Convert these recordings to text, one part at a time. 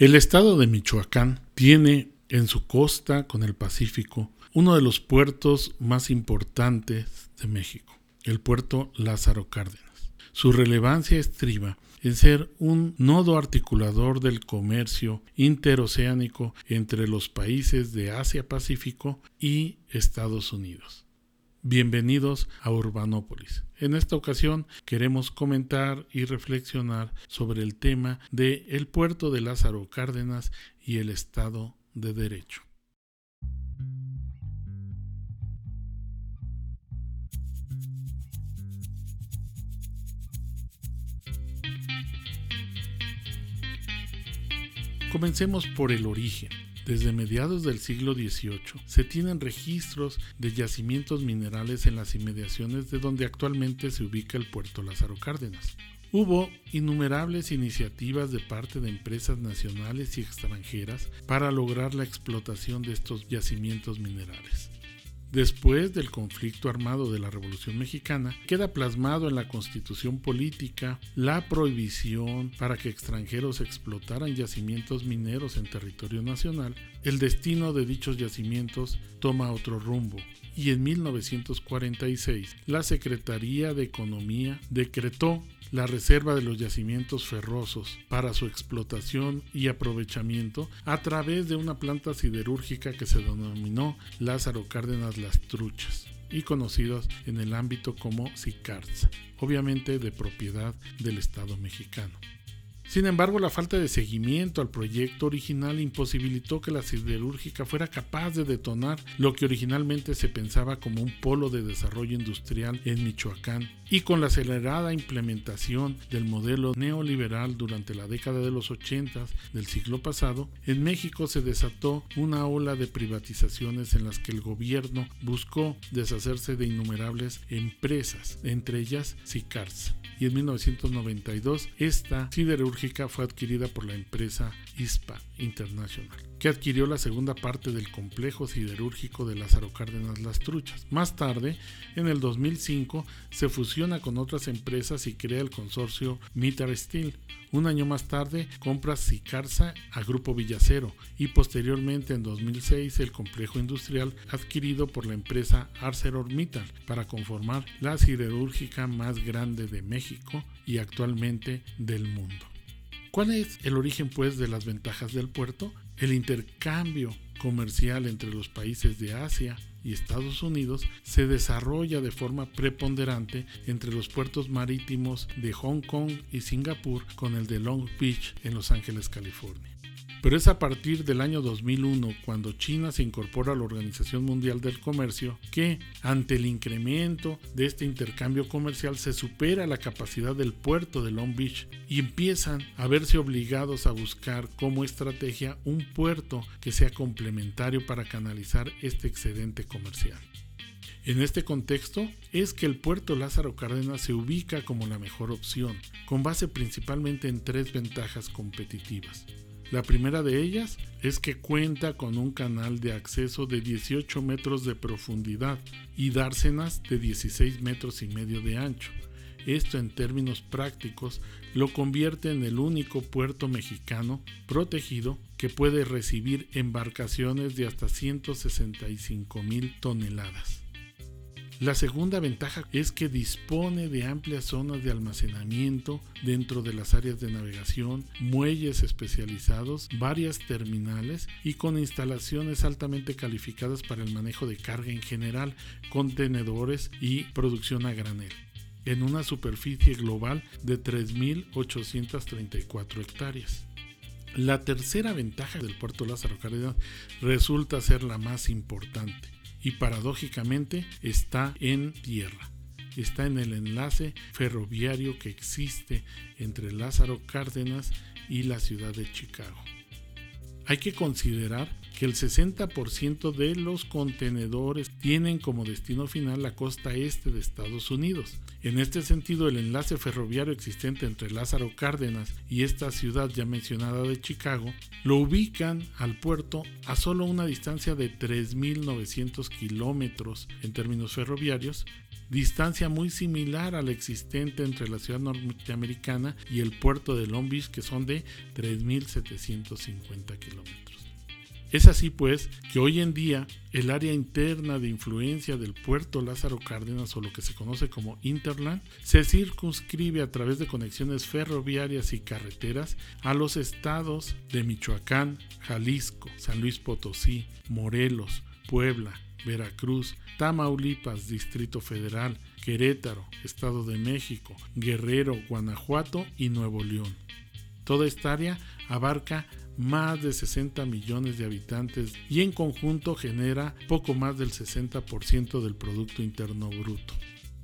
El estado de Michoacán tiene en su costa con el Pacífico uno de los puertos más importantes de México, el puerto Lázaro Cárdenas. Su relevancia estriba en ser un nodo articulador del comercio interoceánico entre los países de Asia-Pacífico y Estados Unidos. Bienvenidos a Urbanópolis. En esta ocasión queremos comentar y reflexionar sobre el tema de el puerto de Lázaro Cárdenas y el Estado de Derecho. Comencemos por el origen. Desde mediados del siglo XVIII se tienen registros de yacimientos minerales en las inmediaciones de donde actualmente se ubica el puerto Lázaro Cárdenas. Hubo innumerables iniciativas de parte de empresas nacionales y extranjeras para lograr la explotación de estos yacimientos minerales. Después del conflicto armado de la Revolución Mexicana, queda plasmado en la constitución política la prohibición para que extranjeros explotaran yacimientos mineros en territorio nacional. El destino de dichos yacimientos toma otro rumbo y en 1946 la Secretaría de Economía decretó la reserva de los yacimientos ferrosos para su explotación y aprovechamiento a través de una planta siderúrgica que se denominó Lázaro Cárdenas Las Truchas y conocidos en el ámbito como SICARTS, obviamente de propiedad del Estado mexicano. Sin embargo, la falta de seguimiento al proyecto original imposibilitó que la siderúrgica fuera capaz de detonar lo que originalmente se pensaba como un polo de desarrollo industrial en Michoacán. Y con la acelerada implementación del modelo neoliberal durante la década de los 80 del siglo pasado, en México se desató una ola de privatizaciones en las que el gobierno buscó deshacerse de innumerables empresas, entre ellas SICARS y en 1992 esta siderúrgica fue adquirida por la empresa ISPA International, que adquirió la segunda parte del complejo siderúrgico de Lázaro Cárdenas Las Truchas. Más tarde, en el 2005, se fusiona con otras empresas y crea el consorcio Mitar Steel. Un año más tarde, compra Sicarza a Grupo Villacero y posteriormente, en 2006, el complejo industrial adquirido por la empresa ArcelorMittal para conformar la siderúrgica más grande de México y actualmente del mundo. ¿Cuál es el origen pues de las ventajas del puerto? El intercambio comercial entre los países de Asia y Estados Unidos se desarrolla de forma preponderante entre los puertos marítimos de Hong Kong y Singapur con el de Long Beach en Los Ángeles, California. Pero es a partir del año 2001, cuando China se incorpora a la Organización Mundial del Comercio, que, ante el incremento de este intercambio comercial, se supera la capacidad del puerto de Long Beach y empiezan a verse obligados a buscar como estrategia un puerto que sea complementario para canalizar este excedente comercial. En este contexto es que el puerto Lázaro Cárdenas se ubica como la mejor opción, con base principalmente en tres ventajas competitivas. La primera de ellas es que cuenta con un canal de acceso de 18 metros de profundidad y dársenas de 16 metros y medio de ancho. Esto en términos prácticos lo convierte en el único puerto mexicano protegido que puede recibir embarcaciones de hasta 165 mil toneladas. La segunda ventaja es que dispone de amplias zonas de almacenamiento dentro de las áreas de navegación, muelles especializados, varias terminales y con instalaciones altamente calificadas para el manejo de carga en general, contenedores y producción a granel en una superficie global de 3.834 hectáreas. La tercera ventaja del puerto Lázaro Cárdenas resulta ser la más importante y paradójicamente está en tierra. Está en el enlace ferroviario que existe entre Lázaro Cárdenas y la ciudad de Chicago. Hay que considerar que el 60% de los contenedores tienen como destino final la costa este de Estados Unidos En este sentido, el enlace ferroviario existente entre Lázaro Cárdenas y esta ciudad ya mencionada de Chicago lo ubican al puerto a solo una distancia de 3.900 kilómetros en términos ferroviarios, distancia muy similar a la existente entre la ciudad norteamericana y el puerto de Long que son de 3.750 kilómetros. Es así pues que hoy en día el área interna de influencia del puerto Lázaro Cárdenas o lo que se conoce como Interland se circunscribe a través de conexiones ferroviarias y carreteras a los estados de Michoacán, Jalisco, San Luis Potosí, Morelos, Puebla, Veracruz, Tamaulipas, Distrito Federal, Querétaro, Estado de México, Guerrero, Guanajuato y Nuevo León. Toda esta área abarca más de 60 millones de habitantes y en conjunto genera poco más del 60% del Producto Interno Bruto.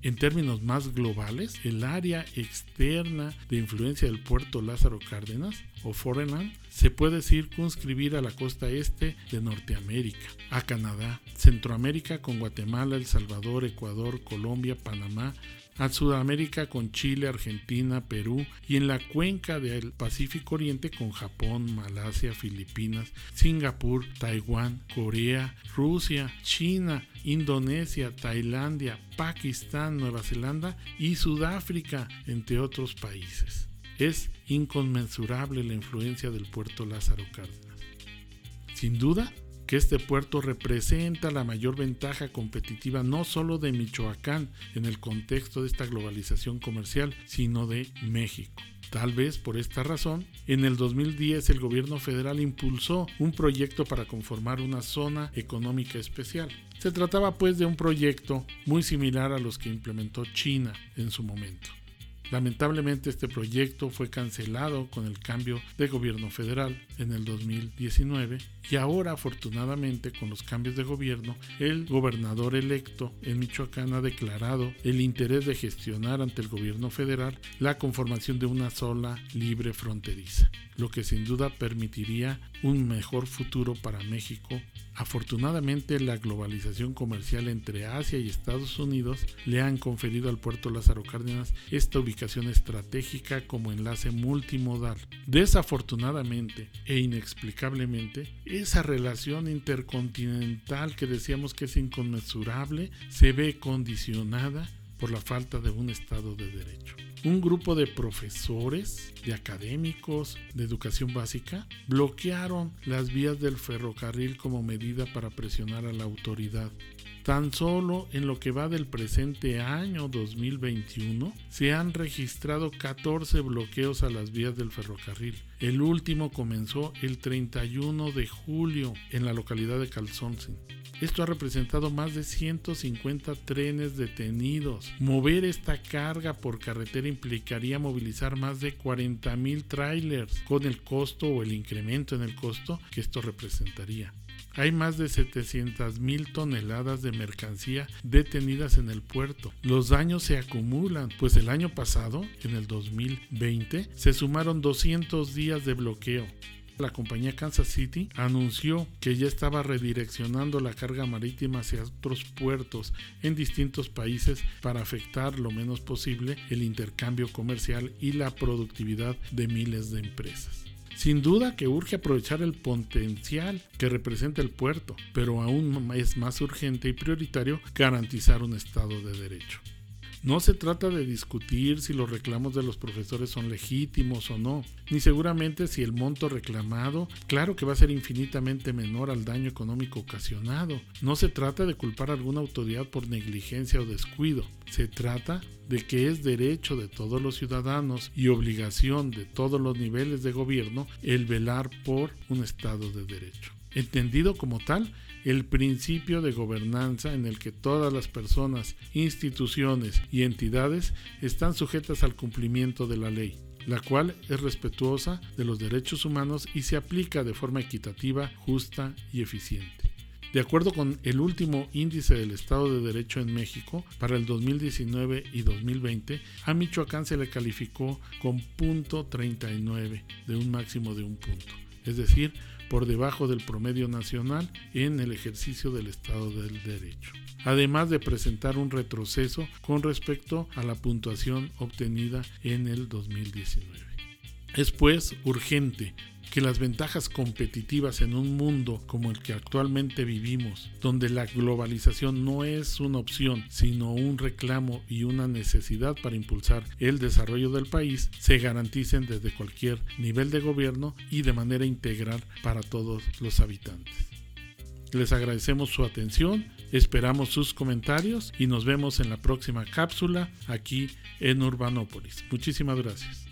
En términos más globales, el área externa de influencia del puerto Lázaro Cárdenas, o Foreland, se puede circunscribir a la costa este de Norteamérica, a Canadá, Centroamérica con Guatemala, El Salvador, Ecuador, Colombia, Panamá, a Sudamérica con Chile, Argentina, Perú y en la cuenca del Pacífico Oriente con Japón, Malasia, Filipinas, Singapur, Taiwán, Corea, Rusia, China, Indonesia, Tailandia, Pakistán, Nueva Zelanda y Sudáfrica, entre otros países. Es inconmensurable la influencia del puerto Lázaro Cárdenas. Sin duda, que este puerto representa la mayor ventaja competitiva no solo de Michoacán en el contexto de esta globalización comercial, sino de México. Tal vez por esta razón, en el 2010 el gobierno federal impulsó un proyecto para conformar una zona económica especial. Se trataba pues de un proyecto muy similar a los que implementó China en su momento. Lamentablemente este proyecto fue cancelado con el cambio de gobierno federal en el 2019 y ahora afortunadamente con los cambios de gobierno el gobernador electo en Michoacán ha declarado el interés de gestionar ante el gobierno federal la conformación de una sola libre fronteriza, lo que sin duda permitiría un mejor futuro para México. Afortunadamente la globalización comercial entre Asia y Estados Unidos le han conferido al puerto Lázaro Cárdenas esta ubicación estratégica como enlace multimodal. Desafortunadamente e inexplicablemente, esa relación intercontinental que decíamos que es inconmensurable se ve condicionada por la falta de un Estado de Derecho. Un grupo de profesores, de académicos de educación básica bloquearon las vías del ferrocarril como medida para presionar a la autoridad. Tan solo en lo que va del presente año 2021 se han registrado 14 bloqueos a las vías del ferrocarril. El último comenzó el 31 de julio en la localidad de Calzoncin. Esto ha representado más de 150 trenes detenidos. Mover esta carga por carretera implicaría movilizar más de 40 mil trailers con el costo o el incremento en el costo que esto representaría. Hay más de 700 mil toneladas de mercancía detenidas en el puerto. Los daños se acumulan, pues el año pasado, en el 2020, se sumaron 200 días de bloqueo. La compañía Kansas City anunció que ya estaba redireccionando la carga marítima hacia otros puertos en distintos países para afectar lo menos posible el intercambio comercial y la productividad de miles de empresas. Sin duda que urge aprovechar el potencial que representa el puerto, pero aún es más urgente y prioritario garantizar un Estado de Derecho. No se trata de discutir si los reclamos de los profesores son legítimos o no, ni seguramente si el monto reclamado, claro que va a ser infinitamente menor al daño económico ocasionado. No se trata de culpar a alguna autoridad por negligencia o descuido. Se trata de que es derecho de todos los ciudadanos y obligación de todos los niveles de gobierno el velar por un Estado de Derecho. Entendido como tal, el principio de gobernanza en el que todas las personas, instituciones y entidades están sujetas al cumplimiento de la ley, la cual es respetuosa de los derechos humanos y se aplica de forma equitativa, justa y eficiente. De acuerdo con el último índice del Estado de Derecho en México para el 2019 y 2020, a Michoacán se le calificó con punto 39 de un máximo de un punto. es decir, por debajo del promedio nacional en el ejercicio del Estado del Derecho, además de presentar un retroceso con respecto a la puntuación obtenida en el 2019. Es pues urgente que las ventajas competitivas en un mundo como el que actualmente vivimos, donde la globalización no es una opción, sino un reclamo y una necesidad para impulsar el desarrollo del país, se garanticen desde cualquier nivel de gobierno y de manera integral para todos los habitantes. Les agradecemos su atención, esperamos sus comentarios y nos vemos en la próxima cápsula aquí en Urbanópolis. Muchísimas gracias.